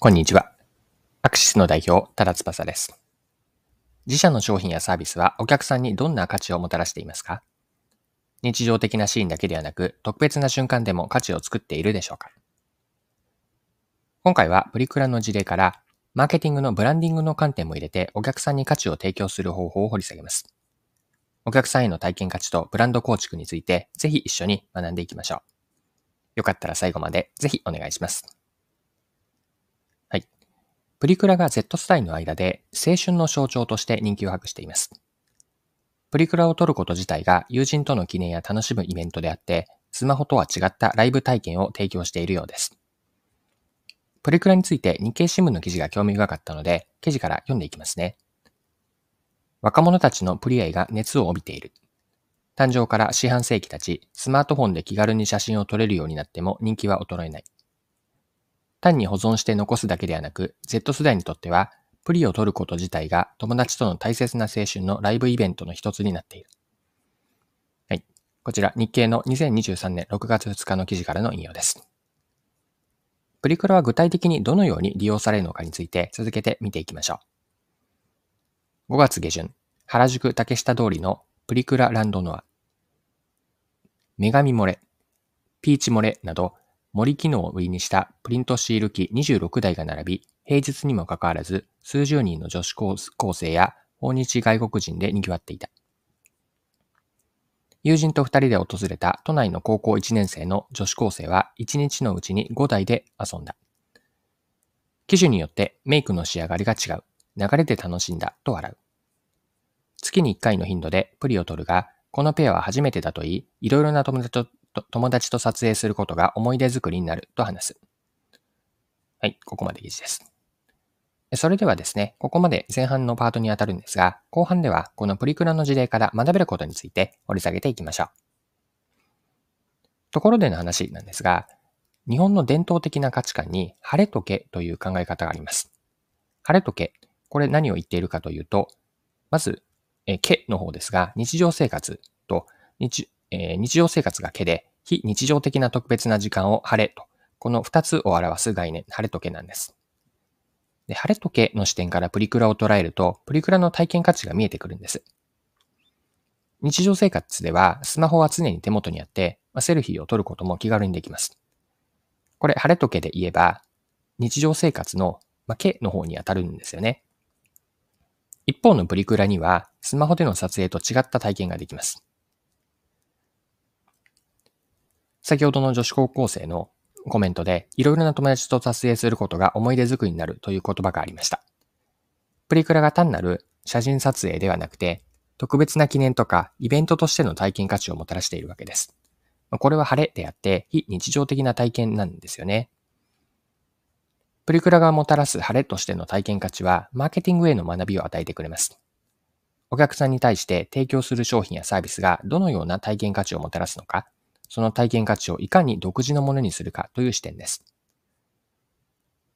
こんにちは。アクシスの代表、多田翼です。自社の商品やサービスはお客さんにどんな価値をもたらしていますか？日常的なシーンだけではなく、特別な瞬間でも価値を作っているでしょうか？今回はプリクラの事例から、マーケティングのブランディングの観点も入れてお客さんに価値を提供する方法を掘り下げます。お客さんへの体験価値とブランド構築について、ぜひ一緒に学んでいきましょう。よかったら最後までぜひお願いします。プリクラが Z 世代の間で青春の象徴として人気を博しています。プリクラを撮ること自体が友人との記念や楽しむイベントであって、スマホとは違ったライブ体験を提供しているようです。プリクラについて日経新聞の記事が興味深かったので、記事から読んでいきますね。若者たちのプリ愛が熱を帯びている。誕生から四半世紀たち、スマートフォンで気軽に写真を撮れるようになっても人気は衰えない。単に保存して残すだけではなく、Z 世代にとっては、プリを取ること自体が友達との大切な青春のライブイベントの一つになっている。はい。こちら、日経の2023年6月2日の記事からの引用です。プリクラは具体的にどのように利用されるのかについて続けて見ていきましょう。5月下旬、原宿竹下通りのプリクラランドノア、女神漏れ、ピーチ漏れなど森機能を売りにしたプリントシール機26台が並び、平日にもかかわらず数十人の女子高生や訪日外国人で賑わっていた。友人と二人で訪れた都内の高校1年生の女子高生は1日のうちに5台で遊んだ。機種によってメイクの仕上がりが違う。流れで楽しんだと笑う。月に1回の頻度でプリを取るが、このペアは初めてだと言い、いろいろな友達と友達と撮影することが思い出作りになると話す。はい、ここまで記事です。それではですね、ここまで前半のパートにあたるんですが、後半ではこのプリクラの事例から学べることについて掘り下げていきましょう。ところでの話なんですが、日本の伝統的な価値観に晴れとけという考え方があります。晴れとけ、これ何を言っているかというと、まず、え、けの方ですが、日常生活とえー、日常生活がけで、非日常的な特別な時間を晴れと、この二つを表す概念、晴れとけなんです。で、晴れとけの視点からプリクラを捉えると、プリクラの体験価値が見えてくるんです。日常生活では、スマホは常に手元にあって、まあ、セルフィーを撮ることも気軽にできます。これ、晴れとけで言えば、日常生活の、まあ、けの方に当たるんですよね。一方のプリクラには、スマホでの撮影と違った体験ができます。先ほどの女子高校生のコメントで、いろいろな友達と撮影することが思い出作りになるという言葉がありました。プリクラが単なる写真撮影ではなくて、特別な記念とかイベントとしての体験価値をもたらしているわけです。これは晴れであって、非日常的な体験なんですよね。プリクラがもたらす晴れとしての体験価値は、マーケティングへの学びを与えてくれます。お客さんに対して提供する商品やサービスがどのような体験価値をもたらすのか、その体験価値をいかに独自のものにするかという視点です。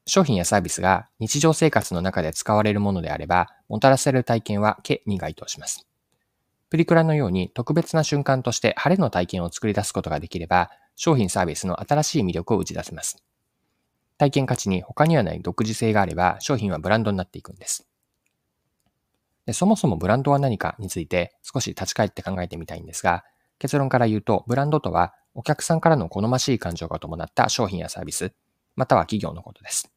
商品やサービスが日常生活の中で使われるものであれば、もたらせる体験はけに該当します。プリクラのように特別な瞬間として晴れの体験を作り出すことができれば、商品サービスの新しい魅力を打ち出せます。体験価値に他にはない独自性があれば、商品はブランドになっていくんです。でそもそもブランドは何かについて少し立ち返って考えてみたいんですが、結論から言うと、ブランドとは、お客さんからの好ましい感情が伴った商品やサービス、または企業のことです。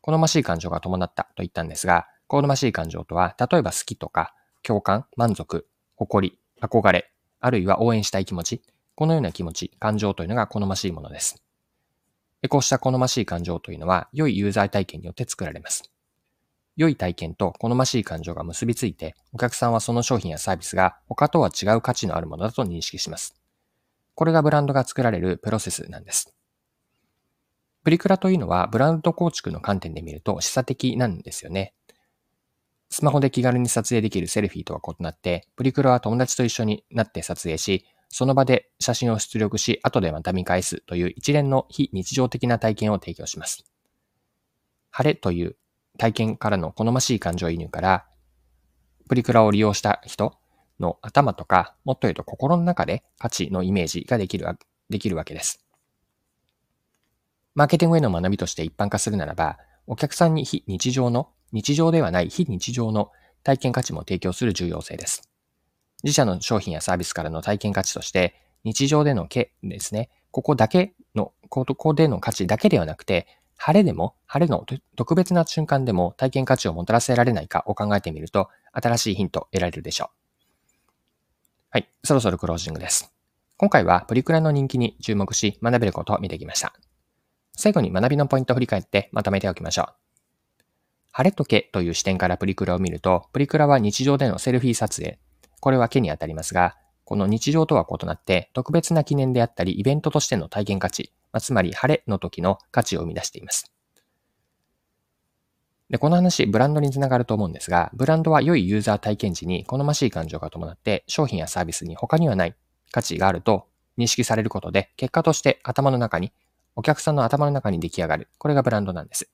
好ましい感情が伴ったと言ったんですが、好ましい感情とは、例えば好きとか、共感、満足、誇り、憧れ、あるいは応援したい気持ち、このような気持ち、感情というのが好ましいものです。こうした好ましい感情というのは、良いユーザー体験によって作られます。良い体験と好ましい感情が結びついて、お客さんはその商品やサービスが他とは違う価値のあるものだと認識します。これがブランドが作られるプロセスなんです。プリクラというのはブランド構築の観点で見ると示唆的なんですよね。スマホで気軽に撮影できるセルフィーとは異なって、プリクラは友達と一緒になって撮影し、その場で写真を出力し、後でまた見返すという一連の非日常的な体験を提供します。晴れという体験からの好ましい感情移入から、プリクラを利用した人の頭とか、もっと言うと心の中で価値のイメージができるできるわけです。マーケティングへの学びとして一般化するならば、お客さんに非日常の、日常ではない非日常の体験価値も提供する重要性です。自社の商品やサービスからの体験価値として、日常でのけですね、ここだけの、ここでの価値だけではなくて、晴れでも、晴れの特別な瞬間でも体験価値をもたらせられないかを考えてみると、新しいヒント得られるでしょう。はい、そろそろクロージングです。今回はプリクラの人気に注目し学べることを見てきました。最後に学びのポイントを振り返ってまとめておきましょう。晴れとけという視点からプリクラを見ると、プリクラは日常でのセルフィー撮影。これは毛にあたりますが、この日常とは異なって特別な記念であったりイベントとしての体験価値、まあ、つまり晴れの時の価値を生み出しています。で、この話、ブランドにつながると思うんですが、ブランドは良いユーザー体験時に好ましい感情が伴って商品やサービスに他にはない価値があると認識されることで、結果として頭の中に、お客さんの頭の中に出来上がる。これがブランドなんです。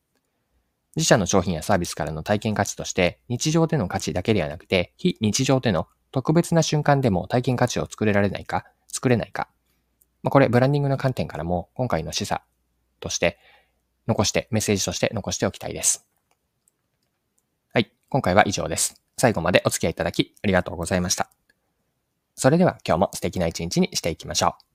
自社の商品やサービスからの体験価値として、日常での価値だけではなくて、非日常での特別な瞬間でも体験価値を作れられないか、作れないか。まあ、これ、ブランディングの観点からも、今回の示唆として、残して、メッセージとして残しておきたいです。はい。今回は以上です。最後までお付き合いいただき、ありがとうございました。それでは今日も素敵な一日にしていきましょう。